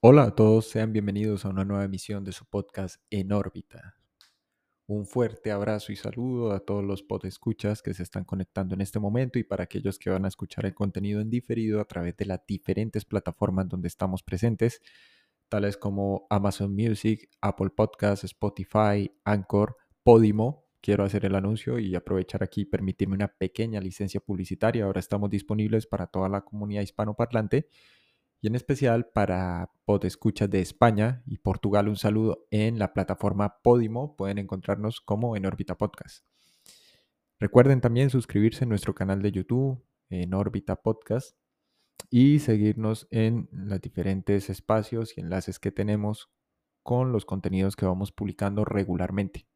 Hola a todos, sean bienvenidos a una nueva emisión de su podcast En órbita. Un fuerte abrazo y saludo a todos los podescuchas que se están conectando en este momento y para aquellos que van a escuchar el contenido en diferido a través de las diferentes plataformas donde estamos presentes, tales como Amazon Music, Apple Podcasts, Spotify, Anchor, Podimo. Quiero hacer el anuncio y aprovechar aquí y permitirme una pequeña licencia publicitaria. Ahora estamos disponibles para toda la comunidad hispanoparlante y en especial para podescuchas de España y Portugal un saludo en la plataforma Podimo. Pueden encontrarnos como en órbita podcast. Recuerden también suscribirse a nuestro canal de YouTube en órbita podcast y seguirnos en los diferentes espacios y enlaces que tenemos con los contenidos que vamos publicando regularmente.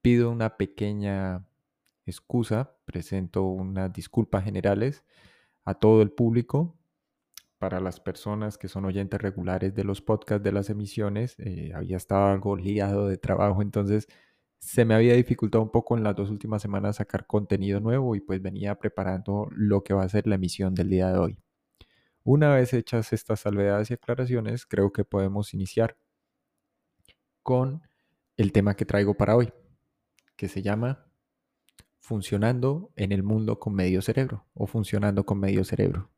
Pido una pequeña excusa, presento unas disculpas generales a todo el público para las personas que son oyentes regulares de los podcasts de las emisiones, eh, había estado algo liado de trabajo, entonces se me había dificultado un poco en las dos últimas semanas sacar contenido nuevo y pues venía preparando lo que va a ser la emisión del día de hoy. Una vez hechas estas salvedades y aclaraciones, creo que podemos iniciar con el tema que traigo para hoy, que se llama Funcionando en el mundo con medio cerebro o funcionando con medio cerebro.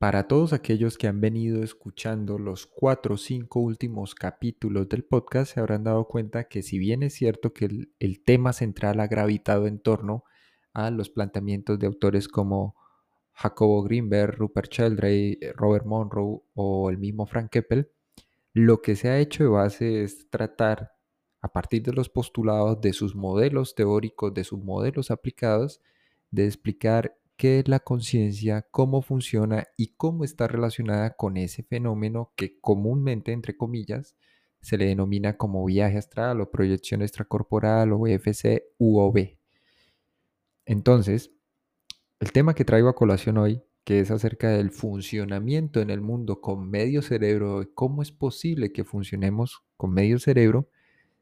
Para todos aquellos que han venido escuchando los cuatro o cinco últimos capítulos del podcast, se habrán dado cuenta que si bien es cierto que el, tema central ha gravitado en torno a los planteamientos de autores como Jacobo Greenberg, Rupert Sheldrake, Robert Monroe o el mismo Frank Keppel, lo que se ha hecho de base es tratar, a partir de los postulados de sus modelos teóricos, de sus modelos aplicados, de explicar qué es la conciencia, cómo funciona y cómo está relacionada con ese fenómeno que comúnmente, entre comillas, se le denomina como viaje astral o proyección extracorporal o EFC u OB. Entonces, el tema que traigo a colación hoy, que es acerca del funcionamiento en el mundo con medio cerebro, cómo es posible que funcionemos con medio cerebro,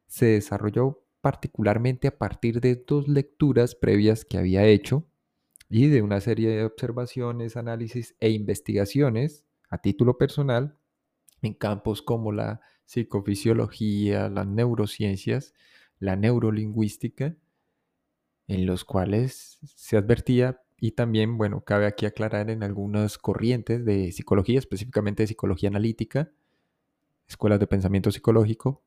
se desarrolló particularmente a partir de dos lecturas previas que había hecho y de una serie de observaciones, análisis e investigaciones a título personal en campos como la psicofisiología, las neurociencias, la neurolingüística, en los cuales se advertía y también, bueno, cabe aquí aclarar en algunas corrientes de psicología, específicamente de psicología analítica, escuelas de pensamiento psicológico,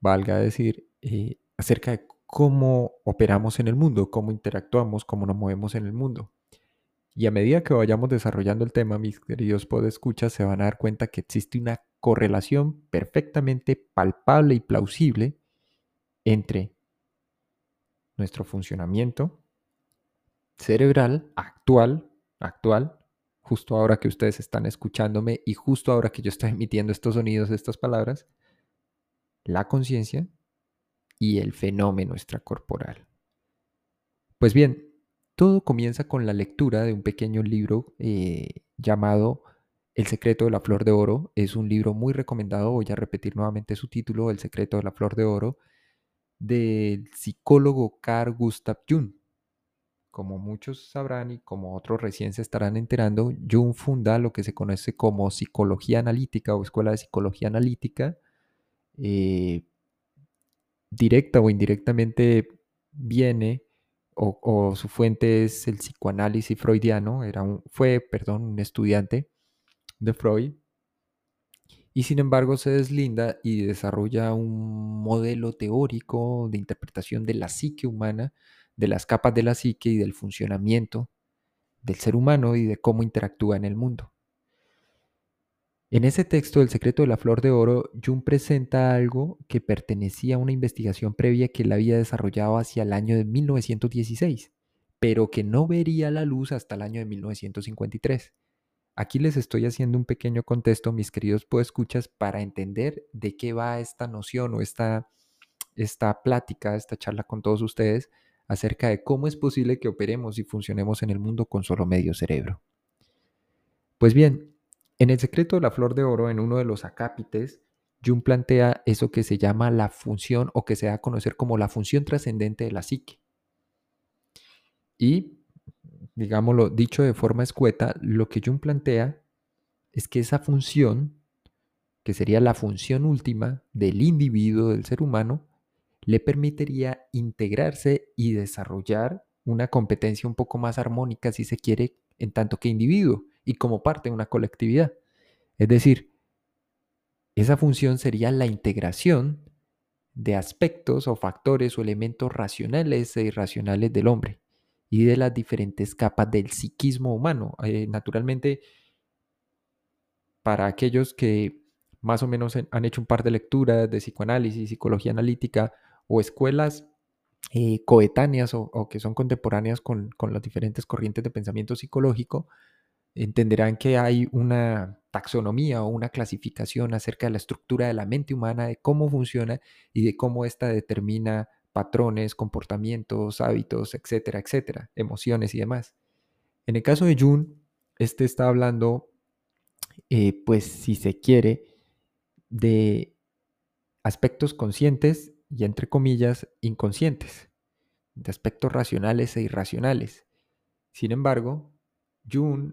valga decir, eh, acerca de cómo operamos en el mundo, cómo interactuamos, cómo nos movemos en el mundo. Y a medida que vayamos desarrollando el tema, mis queridos podescuchas, se van a dar cuenta que existe una correlación perfectamente palpable y plausible entre nuestro funcionamiento cerebral actual, actual, justo ahora que ustedes están escuchándome y justo ahora que yo estoy emitiendo estos sonidos, estas palabras, la conciencia y el fenómeno extracorporal. Pues bien, todo comienza con la lectura de un pequeño libro eh, llamado El secreto de la flor de oro. Es un libro muy recomendado, voy a repetir nuevamente su título, El secreto de la flor de oro, del psicólogo Carl Gustav Jung. Como muchos sabrán y como otros recién se estarán enterando, Jung funda lo que se conoce como psicología analítica o escuela de psicología analítica, eh, directa o indirectamente viene o, su fuente es el psicoanálisis freudiano, era un, fue, perdón, un estudiante de Freud, y sin embargo se deslinda y desarrolla un modelo teórico de interpretación de la psique humana, de las capas de la psique y del funcionamiento del ser humano y de cómo interactúa en el mundo. En ese texto, El secreto de la flor de oro, Jung presenta algo que pertenecía a una investigación previa que él había desarrollado hacia el año de 1916, pero que no vería la luz hasta el año de 1953. Aquí les estoy haciendo un pequeño contexto, mis queridos podescuchas, para entender de qué va esta noción o esta, esta plática, esta charla con todos ustedes acerca de cómo es posible que operemos y funcionemos en el mundo con solo medio cerebro. Pues bien, en El secreto de la flor de oro, en uno de los acápites, Jung plantea eso que se llama la función o que se da a conocer como la función trascendente de la psique. Y, digámoslo, dicho de forma escueta, lo que Jung plantea es que esa función, que sería la función última del individuo, del ser humano, le permitiría integrarse y desarrollar una competencia un poco más armónica, si se quiere, en tanto que individuo y como parte de una colectividad. Es decir, esa función sería la integración de aspectos o factores o elementos racionales e irracionales del hombre y de las diferentes capas del psiquismo humano. Eh, naturalmente, para aquellos que más o menos han hecho un par de lecturas de psicoanálisis, psicología analítica o escuelas eh, coetáneas o, que son contemporáneas con, con, las diferentes corrientes de pensamiento psicológico, entenderán que hay una taxonomía o una clasificación acerca de la estructura de la mente humana, de cómo funciona y de cómo ésta determina patrones, comportamientos, hábitos, etcétera, etcétera, emociones y demás. En el caso de Jung, este está hablando, eh, pues si se quiere, de aspectos conscientes y entre comillas inconscientes, de aspectos racionales e irracionales. Sin embargo, Jung,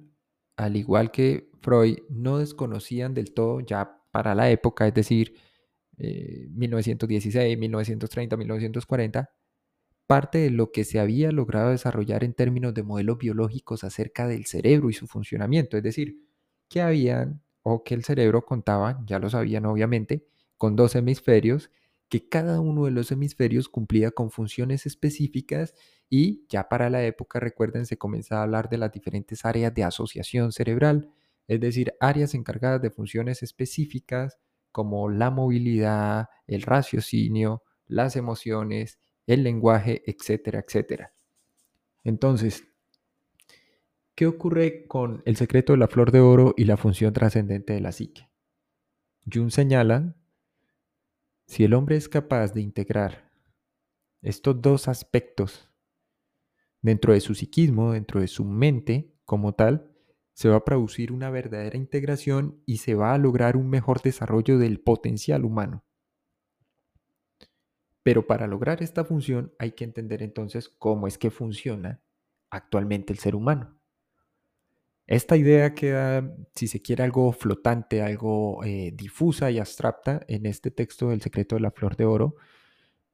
al igual que Freud, no desconocían del todo ya para la época, es decir, 1916, 1930, 1940, parte de lo que se había logrado desarrollar en términos de modelos biológicos acerca del cerebro y su funcionamiento, es decir, que habían o que el cerebro contaba, ya lo sabían obviamente, con dos hemisferios, que cada uno de los hemisferios cumplía con funciones específicas y ya para la época, recuerden, se comenzaba a hablar de las diferentes áreas de asociación cerebral, es decir, áreas encargadas de funciones específicas como la movilidad, el raciocinio, las emociones, el lenguaje, etcétera, etcétera. Entonces, ¿qué ocurre con el secreto de la flor de oro y la función trascendente de la psique? Jung señala, si el hombre es capaz de integrar estos dos aspectos dentro de su psiquismo, dentro de su mente como tal, se va a producir una verdadera integración y se va a lograr un mejor desarrollo del potencial humano. Pero para lograr esta función hay que entender entonces cómo es que funciona actualmente el ser humano. Esta idea queda, si se quiere, algo flotante, algo eh, difusa y abstracta en este texto del secreto de la flor de oro.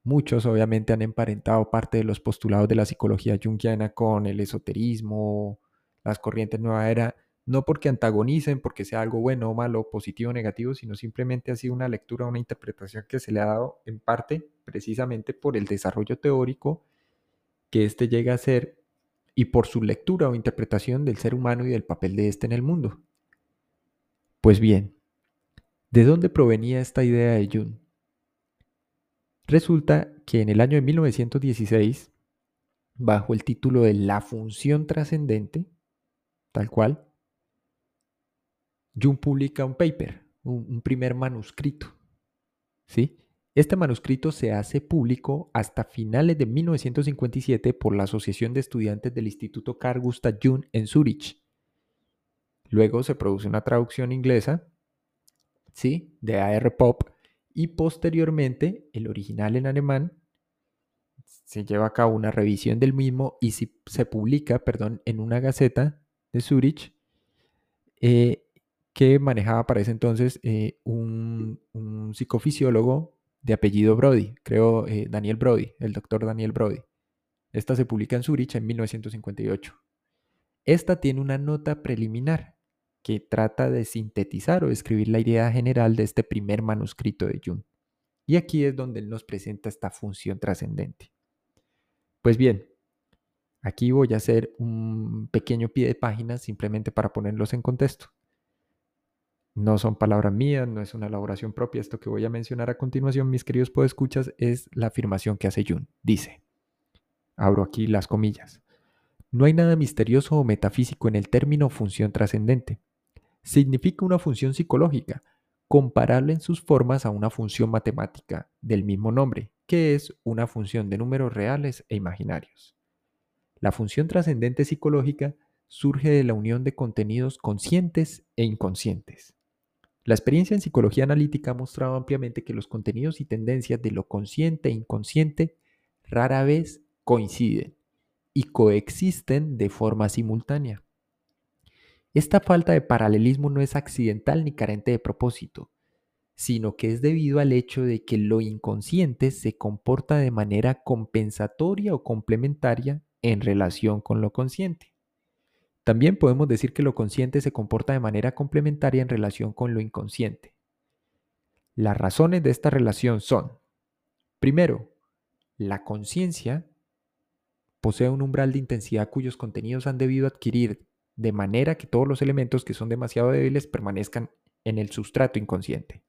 Muchos obviamente han emparentado parte de los postulados de la psicología junguiana con el esoterismo, las corrientes nueva era, no porque antagonicen, porque sea algo bueno o malo, positivo o negativo, sino simplemente ha sido una lectura, una interpretación que se le ha dado en parte precisamente por el desarrollo teórico que éste llega a ser y por su lectura o interpretación del ser humano y del papel de éste en el mundo. Pues bien, ¿de dónde provenía esta idea de Jung? Resulta que en el año de 1916, bajo el título de La función trascendente, tal cual, Jung publica un paper, un, primer manuscrito. ¿sí? Este manuscrito se hace público hasta finales de 1957 por la Asociación de Estudiantes del Instituto Carl Gustav Jung en Zurich. Luego se produce una traducción inglesa, ¿sí? De AR Pop y posteriormente el original en alemán se lleva a cabo una revisión del mismo y se publica, perdón, en una gaceta de Zurich, eh, que manejaba para ese entonces eh, un, psicofisiólogo de apellido Brody, creo eh, Daniel Brody, el doctor Daniel Brody. Esta se publica en Zurich en 1958. Esta tiene una nota preliminar que trata de sintetizar o escribir la idea general de este primer manuscrito de Jung. Y aquí es donde él nos presenta esta función trascendente. Pues bien, Aquí voy a hacer un pequeño pie de página simplemente para ponerlos en contexto. No son palabras mías, no es una elaboración propia. Esto que voy a mencionar a continuación, mis queridos podescuchas, es la afirmación que hace Jung. Dice, abro aquí las comillas, no hay nada misterioso o metafísico en el término función trascendente. Significa una función psicológica, comparable en sus formas a una función matemática del mismo nombre, que es una función de números reales e imaginarios. La función trascendente psicológica surge de la unión de contenidos conscientes e inconscientes. La experiencia en psicología analítica ha mostrado ampliamente que los contenidos y tendencias de lo consciente e inconsciente rara vez coinciden y coexisten de forma simultánea. Esta falta de paralelismo no es accidental ni carente de propósito, sino que es debido al hecho de que lo inconsciente se comporta de manera compensatoria o complementaria en relación con lo consciente. También podemos decir que lo consciente se comporta de manera complementaria en relación con lo inconsciente. Las razones de esta relación son, primero, la conciencia posee un umbral de intensidad cuyos contenidos han debido adquirir de manera que todos los elementos que son demasiado débiles permanezcan en el sustrato inconsciente.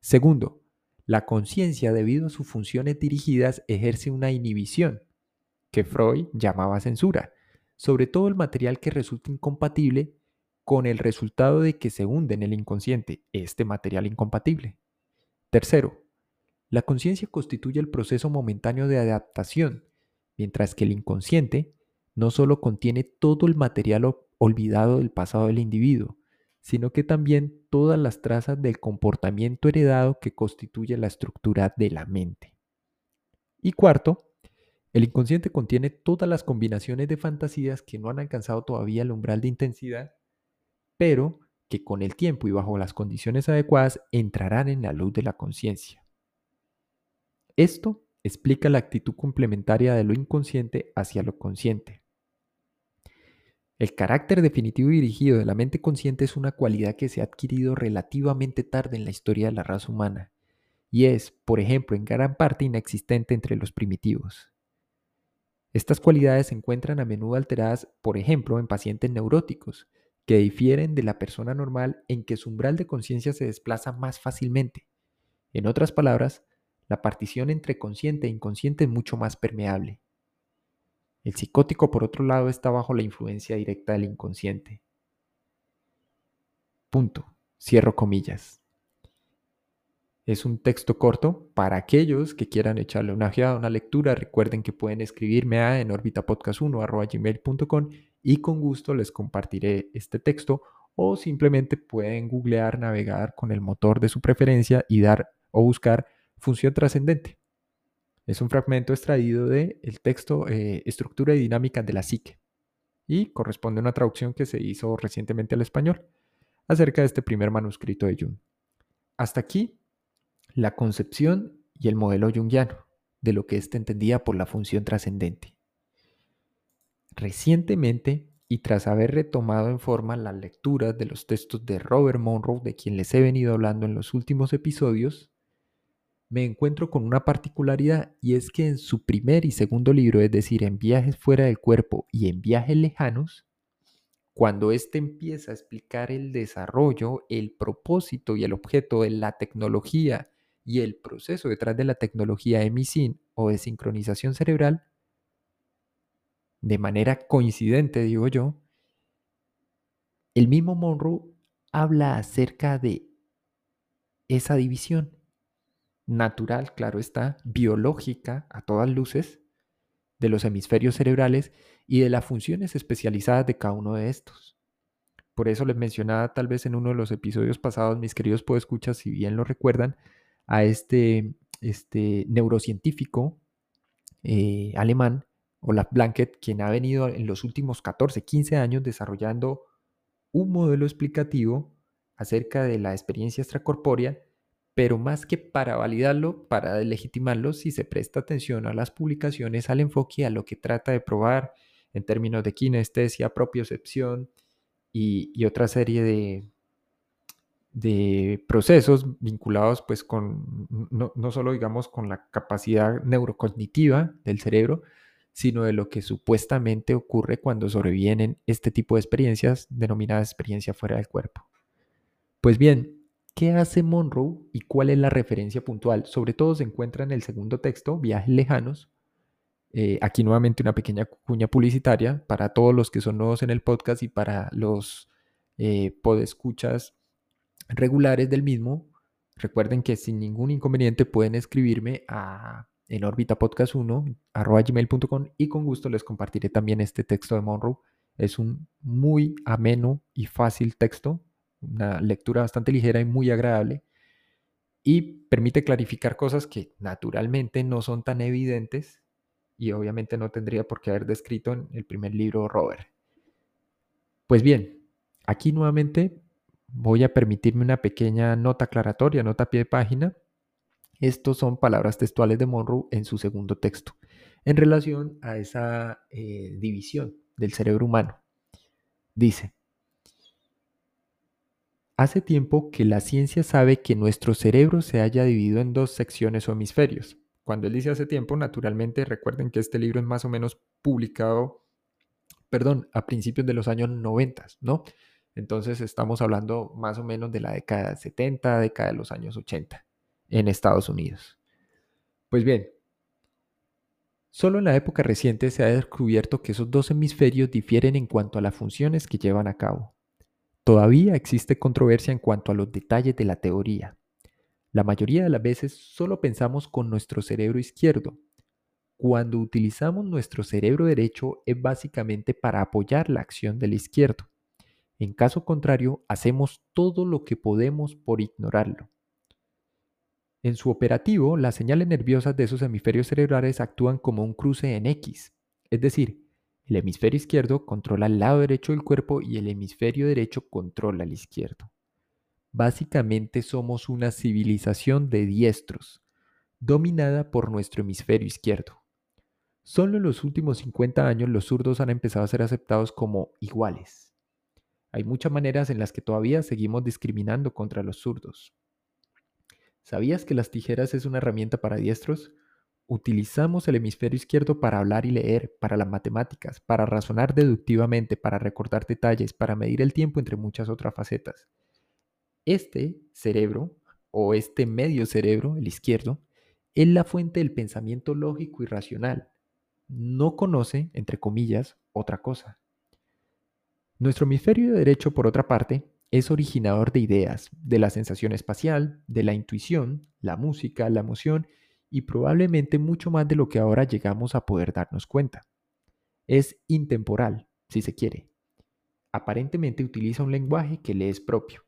Segundo, la conciencia, debido a sus funciones dirigidas, ejerce una inhibición, que Freud llamaba censura, sobre todo el material que resulta incompatible con el resultado de que se hunde en el inconsciente, este material incompatible. Tercero, la conciencia constituye el proceso momentáneo de adaptación, mientras que el inconsciente no solo contiene todo el material olvidado del pasado del individuo, sino que también todas las trazas del comportamiento heredado que constituye la estructura de la mente. Y cuarto, el inconsciente contiene todas las combinaciones de fantasías que no han alcanzado todavía el umbral de intensidad, pero que con el tiempo y bajo las condiciones adecuadas entrarán en la luz de la conciencia. Esto explica la actitud complementaria de lo inconsciente hacia lo consciente. El carácter definitivo y dirigido de la mente consciente es una cualidad que se ha adquirido relativamente tarde en la historia de la raza humana y es, por ejemplo, en gran parte inexistente entre los primitivos. Estas cualidades se encuentran a menudo alteradas, por ejemplo, en pacientes neuróticos, que difieren de la persona normal en que su umbral de conciencia se desplaza más fácilmente. En otras palabras, la partición entre consciente e inconsciente es mucho más permeable. El psicótico, por otro lado, está bajo la influencia directa del inconsciente. Punto. Cierro comillas. Es un texto corto para aquellos que quieran echarle una ojeada, una lectura. Recuerden que pueden escribirme a en orbitapodcast1 y con gusto les compartiré este texto o simplemente pueden googlear, navegar con el motor de su preferencia y dar o buscar función trascendente. Es un fragmento extraído del el texto eh, Estructura y Dinámica de la Psique y corresponde a una traducción que se hizo recientemente al español acerca de este primer manuscrito de Jung. Hasta aquí, la concepción y el modelo jungiano de lo que éste entendía por la función trascendente. Recientemente, y tras haber retomado en forma las lecturas de los textos de Robert Monroe, de quien les he venido hablando en los últimos episodios, me encuentro con una particularidad y es que en su primer y segundo libro, es decir, en Viajes fuera del cuerpo y en Viajes lejanos, cuando éste empieza a explicar el desarrollo, el propósito y el objeto de la tecnología y el proceso detrás de la tecnología EMISIN o de sincronización cerebral, de manera coincidente, digo yo, el mismo Monroe habla acerca de esa división natural, claro está, biológica a todas luces, de los hemisferios cerebrales y de las funciones especializadas de cada uno de estos. Por eso les mencionaba tal vez en uno de los episodios pasados, mis queridos podescuchas, si bien lo recuerdan, a este, este neurocientífico eh, alemán, Olaf Blanket, quien ha venido en los últimos 14, 15 años desarrollando un modelo explicativo acerca de la experiencia extracorpórea pero más que para validarlo, para legitimarlo, si se presta atención a las publicaciones, al enfoque, a lo que trata de probar en términos de kinestesia, propiocepción y, y otra serie de, de procesos vinculados pues con, no, no, solo digamos con la capacidad neurocognitiva del cerebro, sino de lo que supuestamente ocurre cuando sobrevienen este tipo de experiencias denominadas experiencia fuera del cuerpo. Pues bien, ¿Qué hace Monroe y cuál es la referencia puntual? Sobre todo se encuentra en el segundo texto, Viajes Lejanos. Eh, aquí nuevamente una pequeña cuña publicitaria para todos los que son nuevos en el podcast y para los eh, podescuchas regulares del mismo. Recuerden que sin ningún inconveniente pueden escribirme a en orbitapodcast1 gmail.com y con gusto les compartiré también este texto de Monroe. Es un muy ameno y fácil texto una lectura bastante ligera y muy agradable y permite clarificar cosas que naturalmente no son tan evidentes y obviamente no tendría por qué haber descrito en el primer libro Robert. Pues bien, Aquí nuevamente voy a permitirme una pequeña nota aclaratoria, nota a pie de página. Estos son palabras textuales de Monroe en su segundo texto, en relación a esa eh, división del cerebro humano. Dice, hace tiempo que la ciencia sabe que nuestro cerebro se haya dividido en dos secciones o hemisferios. Cuando él dice hace tiempo, naturalmente recuerden que este libro es más o menos publicado, perdón, a principios de los años 90, ¿no? Entonces estamos hablando más o menos de la década de 70, década de los años 80 en Estados Unidos. Pues bien, solo en la época reciente se ha descubierto que esos dos hemisferios difieren en cuanto a las funciones que llevan a cabo. Todavía existe controversia en cuanto a los detalles de la teoría. La mayoría de las veces solo pensamos con nuestro cerebro izquierdo. Cuando utilizamos nuestro cerebro derecho es básicamente para apoyar la acción del izquierdo. En caso contrario, hacemos todo lo que podemos por ignorarlo. En su operativo, las señales nerviosas de esos hemisferios cerebrales actúan como un cruce en X, es decir, el hemisferio izquierdo controla el lado derecho del cuerpo y el hemisferio derecho controla el izquierdo. Básicamente somos una civilización de diestros, dominada por nuestro hemisferio izquierdo. Solo en los últimos 50 años los zurdos han empezado a ser aceptados como iguales. Hay muchas maneras en las que todavía seguimos discriminando contra los zurdos. ¿Sabías que las tijeras es una herramienta para diestros? Utilizamos el hemisferio izquierdo para hablar y leer, para las matemáticas, para razonar deductivamente, para recordar detalles, para medir el tiempo, entre muchas otras facetas. Este cerebro, o este medio cerebro, el izquierdo, es la fuente del pensamiento lógico y racional. No conoce, entre comillas, otra cosa. Nuestro hemisferio derecho, por otra parte, es originador de ideas, de la sensación espacial, de la intuición, la música, la emoción y probablemente mucho más de lo que ahora llegamos a poder darnos cuenta. Es intemporal, si se quiere. Aparentemente utiliza un lenguaje que le es propio.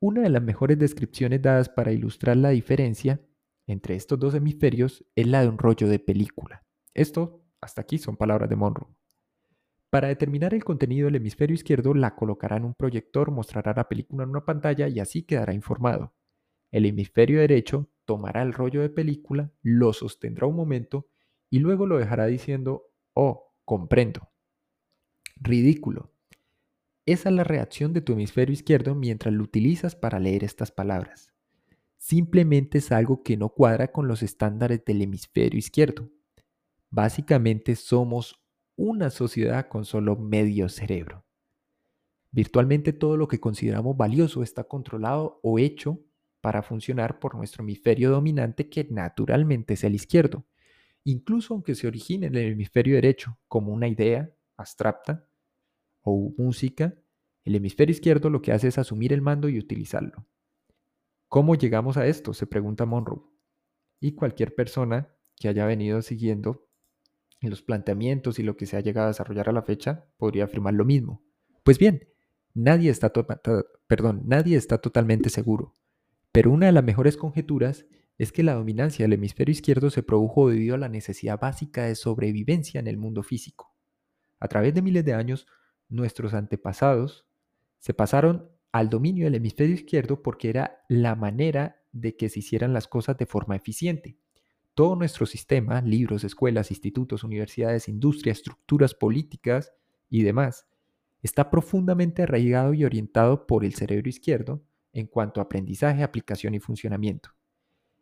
Una de las mejores descripciones dadas para ilustrar la diferencia entre estos dos hemisferios es la de un rollo de película. Esto, hasta aquí, son palabras de Monroe. Para determinar el contenido del hemisferio izquierdo, la colocará en un proyector, mostrará la película en una pantalla y así quedará informado. El hemisferio derecho tomará el rollo de película, lo sostendrá un momento y luego lo dejará diciendo, oh, comprendo. Ridículo. Esa es la reacción de tu hemisferio izquierdo mientras lo utilizas para leer estas palabras. Simplemente es algo que no cuadra con los estándares del hemisferio izquierdo. Básicamente somos una sociedad con solo medio cerebro. Virtualmente todo lo que consideramos valioso está controlado o hecho para funcionar por nuestro hemisferio dominante que naturalmente es el izquierdo, incluso aunque se origine en el hemisferio derecho como una idea abstracta o música, el hemisferio izquierdo lo que hace es asumir el mando y utilizarlo. ¿Cómo llegamos a esto? se pregunta Monroe. Y cualquier persona que haya venido siguiendo en los planteamientos y lo que se ha llegado a desarrollar a la fecha, podría afirmar lo mismo. Pues bien, nadie está, perdón, nadie está totalmente seguro, pero una de las mejores conjeturas es que la dominancia del hemisferio izquierdo se produjo debido a la necesidad básica de sobrevivencia en el mundo físico. A través de miles de años, nuestros antepasados se pasaron al dominio del hemisferio izquierdo porque era la manera de que se hicieran las cosas de forma eficiente. Todo nuestro sistema, libros, escuelas, institutos, universidades, industria, estructuras políticas y demás, está profundamente arraigado y orientado por el cerebro izquierdo en cuanto a aprendizaje, aplicación y funcionamiento.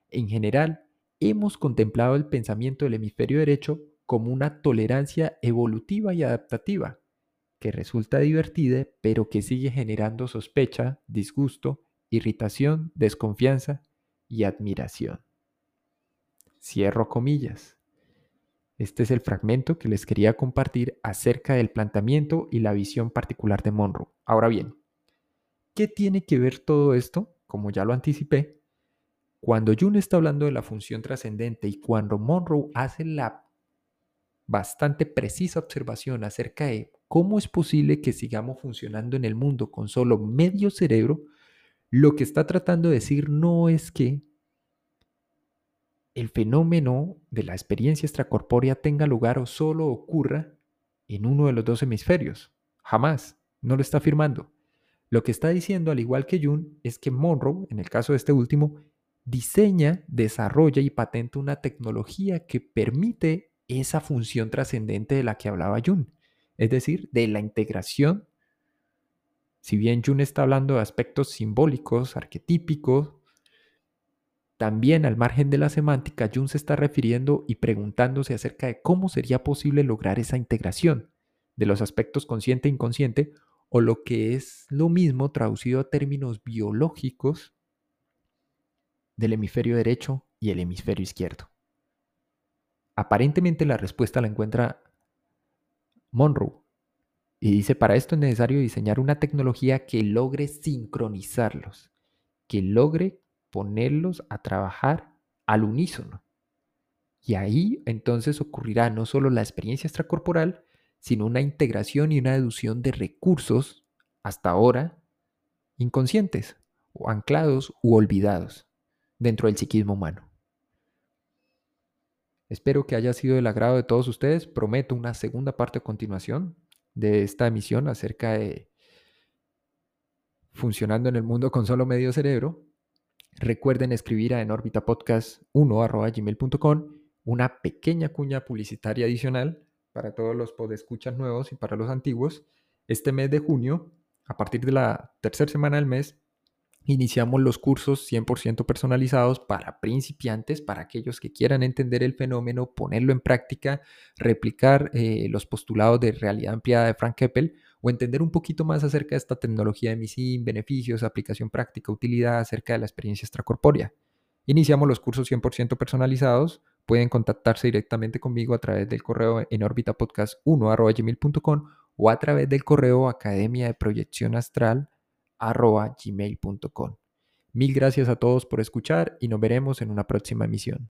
En general, hemos contemplado el pensamiento del hemisferio derecho como una tolerancia evolutiva y adaptativa, que resulta divertida, pero que sigue generando sospecha, disgusto, irritación, desconfianza y admiración. Cierro comillas. Este es el fragmento que les quería compartir acerca del planteamiento y la visión particular de Monroe. Ahora bien, ¿qué tiene que ver todo esto? Como ya lo anticipé, cuando Jung está hablando de la función trascendente y cuando Monroe hace la bastante precisa observación acerca de cómo es posible que sigamos funcionando en el mundo con solo medio cerebro, lo que está tratando de decir no es que el fenómeno de la experiencia extracorpórea tenga lugar o solo ocurra en uno de los dos hemisferios. Jamás. no lo está afirmando. Lo que está diciendo, al igual que Jung, es que Monroe, en el caso de este último, diseña, desarrolla y patenta una tecnología que permite esa función trascendente de la que hablaba Jung, es decir, de la integración. Si bien Jung está hablando de aspectos simbólicos, arquetípicos, también al margen de la semántica, Jung se está refiriendo y preguntándose acerca de cómo sería posible lograr esa integración de los aspectos consciente e inconsciente, o lo que es lo mismo traducido a términos biológicos del hemisferio derecho y el hemisferio izquierdo. Aparentemente la respuesta la encuentra Monroe y dice, para esto es necesario diseñar una tecnología que logre sincronizarlos, que logre ponerlos a trabajar al unísono. Y ahí entonces ocurrirá no solo la experiencia extracorporal, sino una integración y una deducción de recursos hasta ahora inconscientes o anclados u olvidados dentro del psiquismo humano. Espero que haya sido del agrado de todos ustedes. Prometo una segunda parte a continuación de esta emisión acerca de funcionando en el mundo con solo medio cerebro. Recuerden escribir a enorbitapodcast1.gmail.com una pequeña cuña publicitaria adicional para todos los podescuchas nuevos y para los antiguos. Este mes de junio, a partir de la tercera semana del mes, iniciamos los cursos 100% personalizados para principiantes, para aquellos que quieran entender el fenómeno, ponerlo en práctica, replicar eh, los postulados de realidad ampliada de Frank Keppel o entender un poquito más acerca de esta tecnología de MISIM, beneficios, aplicación práctica, utilidad acerca de la experiencia extracorpórea. Iniciamos los cursos 100% personalizados. Pueden contactarse directamente conmigo a través del correo en orbitapodcast1.gmail.com o a través del correo academia de proyección astral gmail.com. Mil gracias a todos por escuchar y nos veremos en una próxima emisión.